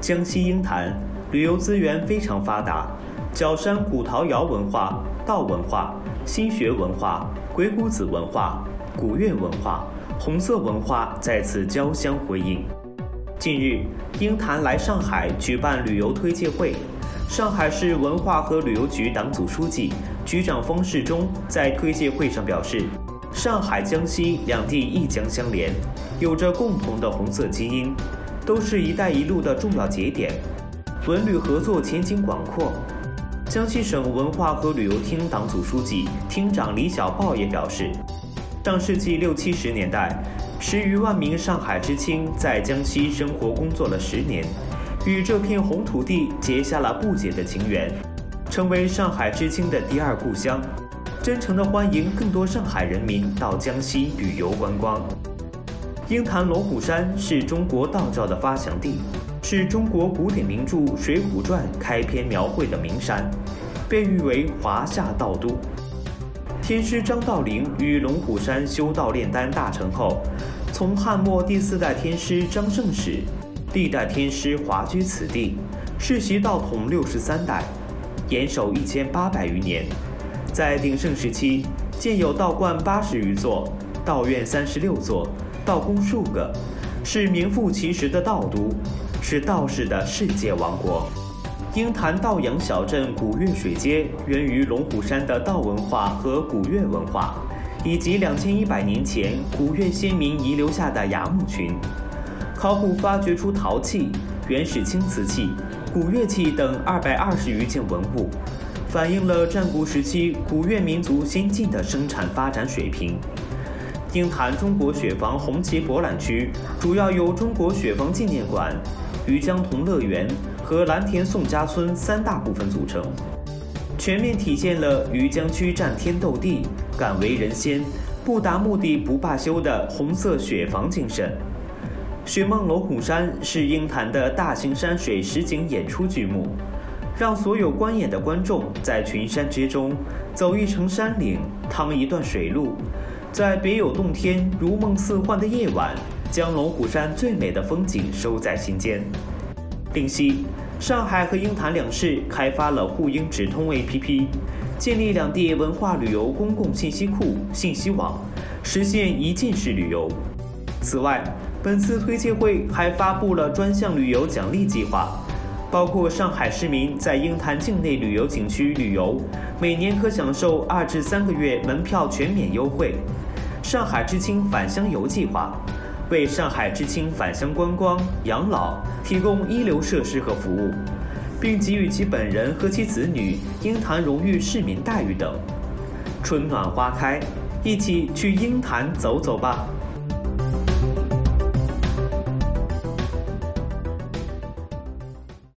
江西鹰潭旅游资源非常发达，角山古陶窑文化、道文化、心学文化、鬼谷子文化、古乐文化、红色文化在此交相辉映。近日，鹰潭来上海举办旅游推介会，上海市文化和旅游局党组书记、局长方世忠在推介会上表示，上海、江西两地一江相连，有着共同的红色基因。都是一带一路的重要节点，文旅合作前景广阔。江西省文化和旅游厅党组书记、厅长李小豹也表示，上世纪六七十年代，十余万名上海知青在江西生活工作了十年，与这片红土地结下了不解的情缘，成为上海知青的第二故乡。真诚地欢迎更多上海人民到江西旅游观光。鹰潭龙虎山是中国道教的发祥地，是中国古典名著《水浒传》开篇描绘的名山，被誉为华夏道都。天师张道陵于龙虎山修道炼丹大成后，从汉末第四代天师张圣始，历代天师华居此地，世袭道统六十三代，延寿一千八百余年。在鼎盛时期，建有道观八十余座，道院三十六座。道宫数个，是名副其实的道都，是道士的世界王国。鹰潭道阳小镇古越水街源于龙虎山的道文化和古越文化，以及两千一百年前古越先民遗留下的崖墓群。考古发掘出陶器、原始青瓷器、古乐器等二百二十余件文物，反映了战国时期古越民族先进的生产发展水平。鹰潭中国雪房红旗博览区主要由中国雪房纪念馆、余江同乐园和蓝田宋家村三大部分组成，全面体现了余江区战天斗地、敢为人先、不达目的不罢休的红色雪房精神。雪梦龙虎山是鹰潭的大型山水实景演出剧目，让所有观演的观众在群山之中走一程山岭，趟一段水路。在别有洞天、如梦似幻的夜晚，将龙虎山最美的风景收在心间。另悉，上海和鹰潭两市开发了沪鹰直通 APP，建立两地文化旅游公共信息库、信息网，实现一键式旅游。此外，本次推介会还发布了专项旅游奖励计划，包括上海市民在鹰潭境内旅游景区旅游，每年可享受二至三个月门票全免优惠。上海知青返乡游计划，为上海知青返乡观光、养老提供一流设施和服务，并给予其本人和其子女鹰潭荣誉市民待遇等。春暖花开，一起去鹰潭走走吧。